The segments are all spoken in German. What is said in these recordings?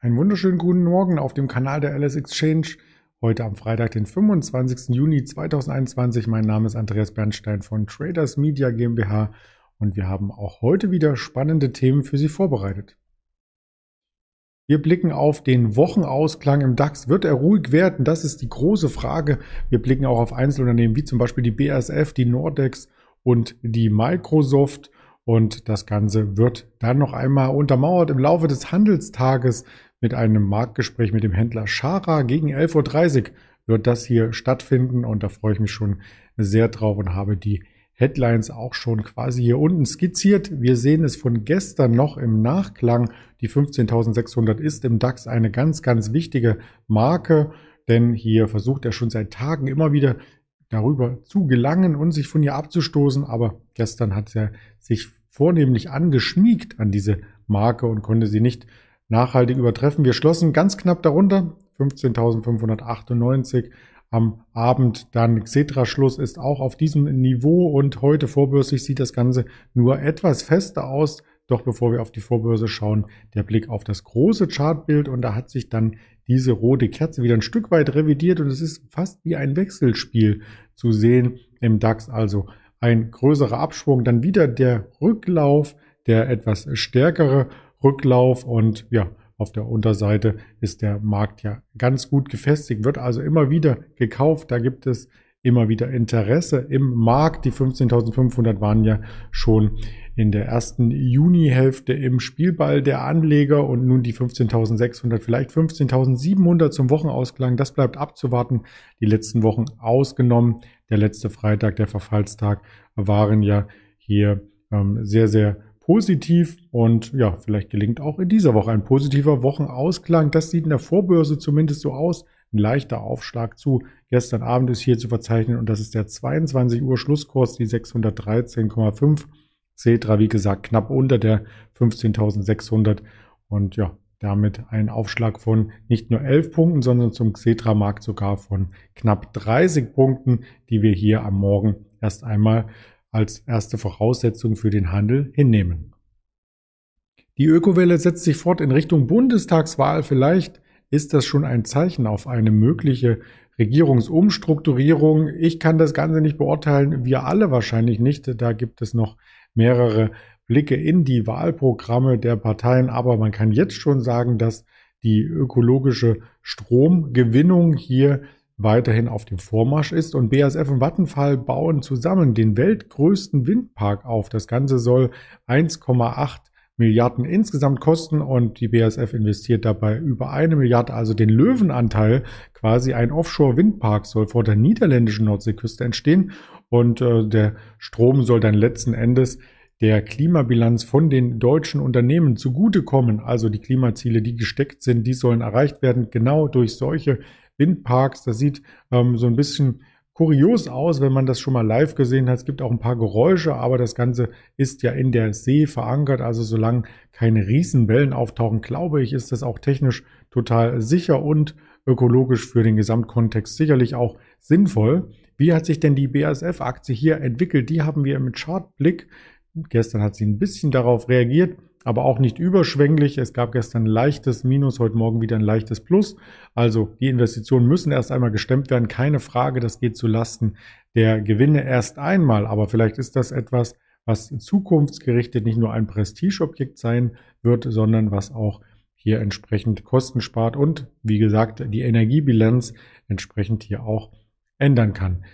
Einen wunderschönen guten Morgen auf dem Kanal der LS Exchange. Heute am Freitag, den 25. Juni 2021. Mein Name ist Andreas Bernstein von Traders Media GmbH und wir haben auch heute wieder spannende Themen für Sie vorbereitet. Wir blicken auf den Wochenausklang im DAX. Wird er ruhig werden? Das ist die große Frage. Wir blicken auch auf Einzelunternehmen wie zum Beispiel die BASF, die Nordex und die Microsoft. Und das Ganze wird dann noch einmal untermauert im Laufe des Handelstages mit einem Marktgespräch mit dem Händler Schara gegen 11.30 Uhr wird das hier stattfinden und da freue ich mich schon sehr drauf und habe die Headlines auch schon quasi hier unten skizziert. Wir sehen es von gestern noch im Nachklang. Die 15.600 ist im DAX eine ganz, ganz wichtige Marke, denn hier versucht er schon seit Tagen immer wieder darüber zu gelangen und sich von ihr abzustoßen. Aber gestern hat er sich vornehmlich angeschmiegt an diese Marke und konnte sie nicht nachhaltig übertreffen. Wir schlossen ganz knapp darunter, 15.598 am Abend. Dann Xetra-Schluss ist auch auf diesem Niveau und heute vorbörslich sieht das Ganze nur etwas fester aus. Doch bevor wir auf die Vorbörse schauen, der Blick auf das große Chartbild und da hat sich dann diese rote Kerze wieder ein Stück weit revidiert und es ist fast wie ein Wechselspiel zu sehen im DAX. Also ein größerer Abschwung, dann wieder der Rücklauf, der etwas stärkere Rücklauf und ja, auf der Unterseite ist der Markt ja ganz gut gefestigt, wird also immer wieder gekauft. Da gibt es immer wieder Interesse im Markt. Die 15.500 waren ja schon in der ersten Junihälfte im Spielball der Anleger und nun die 15.600, vielleicht 15.700 zum Wochenausklang. Das bleibt abzuwarten. Die letzten Wochen ausgenommen. Der letzte Freitag, der Verfallstag, waren ja hier ähm, sehr, sehr positiv und ja, vielleicht gelingt auch in dieser Woche ein positiver Wochenausklang. Das sieht in der Vorbörse zumindest so aus. Ein leichter Aufschlag zu. Gestern Abend ist hier zu verzeichnen und das ist der 22 Uhr Schlusskurs, die 613,5. Cetra, wie gesagt, knapp unter der 15.600 und ja, damit ein Aufschlag von nicht nur 11 Punkten, sondern zum Xetra-Markt sogar von knapp 30 Punkten, die wir hier am Morgen erst einmal als erste Voraussetzung für den Handel hinnehmen. Die Ökowelle setzt sich fort in Richtung Bundestagswahl. Vielleicht ist das schon ein Zeichen auf eine mögliche Regierungsumstrukturierung. Ich kann das Ganze nicht beurteilen, wir alle wahrscheinlich nicht. Da gibt es noch mehrere Blicke in die Wahlprogramme der Parteien, aber man kann jetzt schon sagen, dass die ökologische Stromgewinnung hier weiterhin auf dem Vormarsch ist. Und BASF und Vattenfall bauen zusammen den weltgrößten Windpark auf. Das Ganze soll 1,8 Milliarden insgesamt kosten. Und die BASF investiert dabei über eine Milliarde, also den Löwenanteil, quasi ein Offshore-Windpark soll vor der niederländischen Nordseeküste entstehen. Und äh, der Strom soll dann letzten Endes der Klimabilanz von den deutschen Unternehmen zugutekommen. Also die Klimaziele, die gesteckt sind, die sollen erreicht werden, genau durch solche Windparks. Das sieht ähm, so ein bisschen kurios aus, wenn man das schon mal live gesehen hat. Es gibt auch ein paar Geräusche, aber das Ganze ist ja in der See verankert. Also solange keine Riesenwellen auftauchen, glaube ich, ist das auch technisch total sicher und ökologisch für den Gesamtkontext sicherlich auch sinnvoll. Wie hat sich denn die BASF-Aktie hier entwickelt? Die haben wir im Chartblick. Gestern hat sie ein bisschen darauf reagiert aber auch nicht überschwänglich. Es gab gestern ein leichtes Minus, heute Morgen wieder ein leichtes Plus. Also die Investitionen müssen erst einmal gestemmt werden, keine Frage. Das geht zu Lasten der Gewinne erst einmal. Aber vielleicht ist das etwas, was zukunftsgerichtet nicht nur ein Prestigeobjekt sein wird, sondern was auch hier entsprechend Kosten spart und wie gesagt die Energiebilanz entsprechend hier auch ändern kann.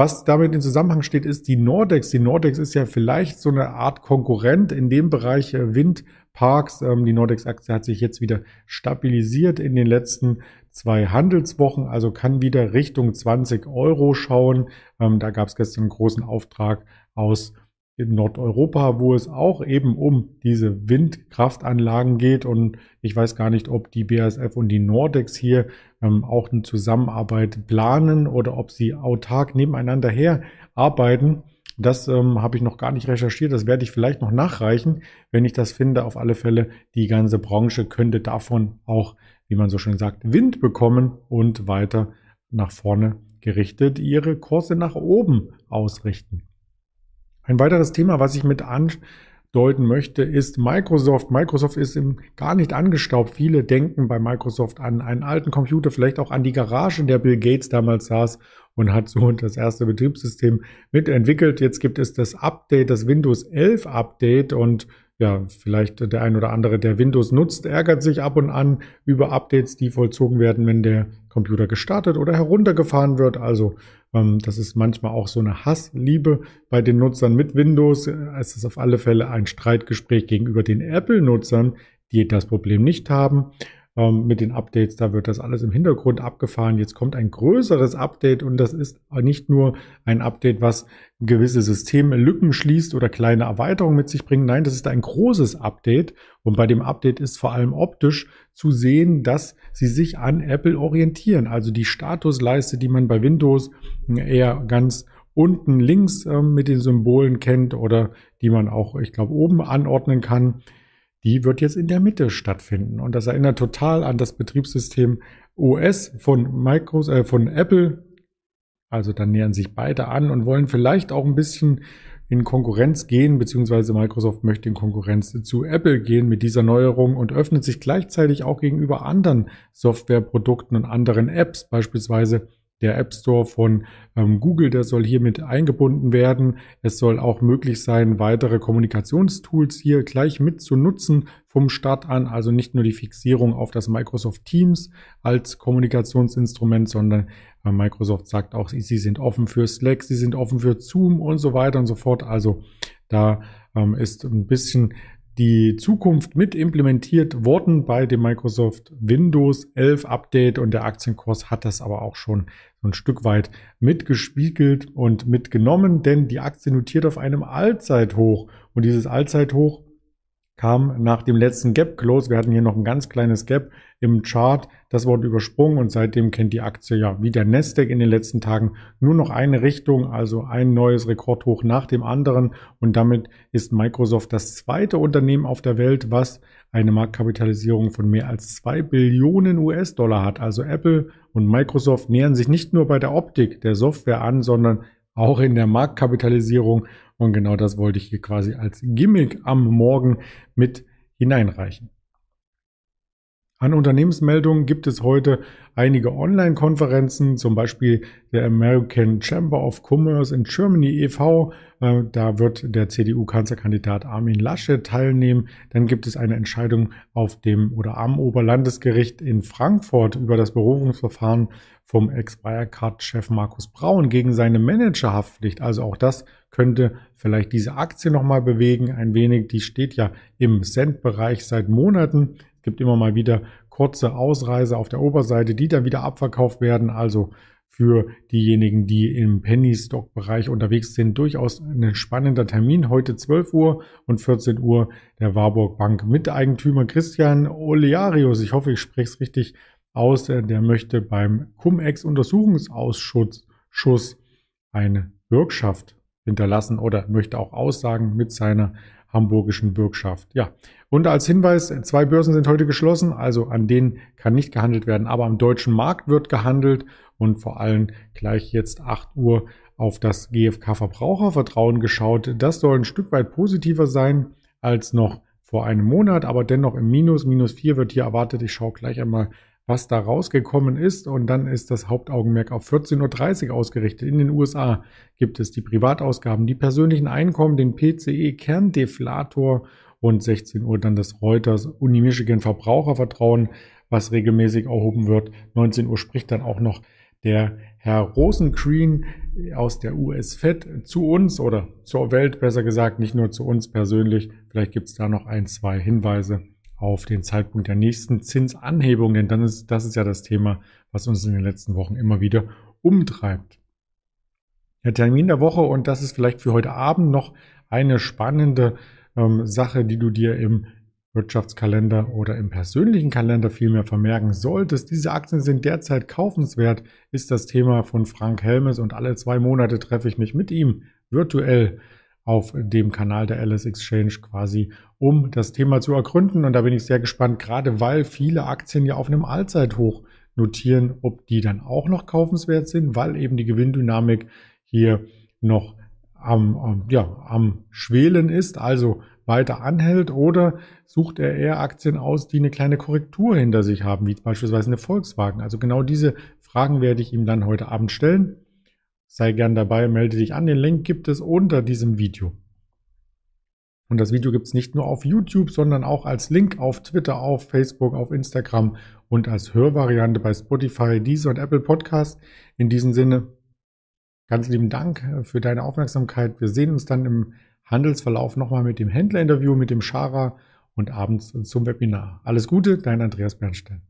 Was damit in Zusammenhang steht, ist die Nordex. Die Nordex ist ja vielleicht so eine Art Konkurrent in dem Bereich äh, Windparks. Ähm, die Nordex-Aktie hat sich jetzt wieder stabilisiert in den letzten zwei Handelswochen, also kann wieder Richtung 20 Euro schauen. Ähm, da gab es gestern einen großen Auftrag aus in Nordeuropa, wo es auch eben um diese Windkraftanlagen geht. Und ich weiß gar nicht, ob die BASF und die Nordex hier ähm, auch eine Zusammenarbeit planen oder ob sie autark nebeneinander her arbeiten. Das ähm, habe ich noch gar nicht recherchiert. Das werde ich vielleicht noch nachreichen, wenn ich das finde. Auf alle Fälle, die ganze Branche könnte davon auch, wie man so schön sagt, Wind bekommen und weiter nach vorne gerichtet ihre Kurse nach oben ausrichten. Ein weiteres Thema, was ich mit an deuten möchte, ist Microsoft. Microsoft ist im, gar nicht angestaubt. Viele denken bei Microsoft an einen alten Computer, vielleicht auch an die Garage, in der Bill Gates damals saß und hat so das erste Betriebssystem mitentwickelt. Jetzt gibt es das Update, das Windows 11 Update und ja, vielleicht der ein oder andere, der Windows nutzt, ärgert sich ab und an über Updates, die vollzogen werden, wenn der Computer gestartet oder heruntergefahren wird. Also ähm, das ist manchmal auch so eine Hassliebe bei den Nutzern mit Windows. Es ist auf alle Fälle ein Streitgespräch gegenüber den Apple-Nutzern, die das Problem nicht haben ähm, mit den Updates. Da wird das alles im Hintergrund abgefahren. Jetzt kommt ein größeres Update und das ist nicht nur ein Update, was gewisse Systemlücken schließt oder kleine Erweiterungen mit sich bringt. Nein, das ist ein großes Update. Und bei dem Update ist vor allem optisch zu sehen, dass sie sich an Apple orientieren. Also die Statusleiste, die man bei Windows eher ganz unten links äh, mit den Symbolen kennt oder die man auch, ich glaube, oben anordnen kann, die wird jetzt in der Mitte stattfinden. Und das erinnert total an das Betriebssystem OS von, Micros, äh, von Apple. Also dann nähern sich beide an und wollen vielleicht auch ein bisschen in Konkurrenz gehen, beziehungsweise Microsoft möchte in Konkurrenz zu Apple gehen mit dieser Neuerung und öffnet sich gleichzeitig auch gegenüber anderen Softwareprodukten und anderen Apps, beispielsweise der App Store von ähm, Google, der soll hiermit eingebunden werden. Es soll auch möglich sein, weitere Kommunikationstools hier gleich mit zu nutzen vom Start an. Also nicht nur die Fixierung auf das Microsoft Teams als Kommunikationsinstrument, sondern äh, Microsoft sagt auch, sie sind offen für Slack, sie sind offen für Zoom und so weiter und so fort. Also da ähm, ist ein bisschen die Zukunft mit implementiert worden bei dem Microsoft Windows 11 Update und der Aktienkurs hat das aber auch schon ein Stück weit mitgespiegelt und mitgenommen, denn die Aktie notiert auf einem Allzeithoch und dieses Allzeithoch kam nach dem letzten Gap Close. Wir hatten hier noch ein ganz kleines Gap im Chart. Das wurde übersprungen und seitdem kennt die Aktie ja wie der Nasdaq in den letzten Tagen nur noch eine Richtung, also ein neues Rekordhoch nach dem anderen. Und damit ist Microsoft das zweite Unternehmen auf der Welt, was eine Marktkapitalisierung von mehr als zwei Billionen US-Dollar hat. Also Apple und Microsoft nähern sich nicht nur bei der Optik der Software an, sondern auch in der Marktkapitalisierung. Und genau das wollte ich hier quasi als Gimmick am Morgen mit hineinreichen. An Unternehmensmeldungen gibt es heute einige Online-Konferenzen, zum Beispiel der American Chamber of Commerce in Germany e.V. Äh, da wird der CDU-Kanzlerkandidat Armin Laschet teilnehmen. Dann gibt es eine Entscheidung auf dem oder am Oberlandesgericht in Frankfurt über das Berufungsverfahren vom Ex-Wirecard-Chef Markus Braun gegen seine Managerhaftpflicht. Also auch das könnte vielleicht diese Aktie nochmal bewegen, ein wenig. Die steht ja im Cent-Bereich seit Monaten. Es gibt immer mal wieder kurze Ausreise auf der Oberseite, die dann wieder abverkauft werden. Also für diejenigen, die im Penny-Stock-Bereich unterwegs sind, durchaus ein spannender Termin. Heute 12 Uhr und 14 Uhr der Warburg Bank Miteigentümer Christian Olearius. Ich hoffe, ich spreche es richtig aus. Der möchte beim Cum-Ex-Untersuchungsausschuss eine Bürgschaft hinterlassen oder möchte auch Aussagen mit seiner hamburgischen Bürgschaft. Ja, und als Hinweis, zwei Börsen sind heute geschlossen, also an denen kann nicht gehandelt werden, aber am deutschen Markt wird gehandelt und vor allem gleich jetzt 8 Uhr auf das GfK Verbrauchervertrauen geschaut. Das soll ein Stück weit positiver sein als noch vor einem Monat, aber dennoch im Minus. Minus 4 wird hier erwartet. Ich schaue gleich einmal, was da rausgekommen ist. Und dann ist das Hauptaugenmerk auf 14.30 Uhr ausgerichtet. In den USA gibt es die Privatausgaben, die persönlichen Einkommen, den PCE-Kerndeflator und 16 Uhr dann das Reuters Uni Michigan Verbrauchervertrauen, was regelmäßig erhoben wird. 19 Uhr spricht dann auch noch der Herr Rosencreen aus der US Fed zu uns oder zur Welt, besser gesagt, nicht nur zu uns persönlich. Vielleicht gibt es da noch ein, zwei Hinweise auf den Zeitpunkt der nächsten Zinsanhebung, denn dann ist, das ist ja das Thema, was uns in den letzten Wochen immer wieder umtreibt. Der Termin der Woche, und das ist vielleicht für heute Abend noch eine spannende ähm, Sache, die du dir im Wirtschaftskalender oder im persönlichen Kalender vielmehr vermerken solltest. Diese Aktien sind derzeit kaufenswert, ist das Thema von Frank Helmes und alle zwei Monate treffe ich mich mit ihm virtuell auf dem Kanal der Alice Exchange quasi, um das Thema zu ergründen. Und da bin ich sehr gespannt, gerade weil viele Aktien ja auf einem Allzeithoch notieren, ob die dann auch noch kaufenswert sind, weil eben die Gewinndynamik hier noch am, ja, am Schwelen ist. Also weiter anhält oder sucht er eher Aktien aus, die eine kleine Korrektur hinter sich haben, wie beispielsweise eine Volkswagen. Also genau diese Fragen werde ich ihm dann heute Abend stellen. Sei gern dabei, melde dich an. Den Link gibt es unter diesem Video. Und das Video gibt es nicht nur auf YouTube, sondern auch als Link auf Twitter, auf Facebook, auf Instagram und als Hörvariante bei Spotify, Deezer und Apple Podcast. In diesem Sinne, ganz lieben Dank für deine Aufmerksamkeit. Wir sehen uns dann im Handelsverlauf nochmal mit dem Händlerinterview, mit dem Schara und abends zum Webinar. Alles Gute, dein Andreas Bernstein.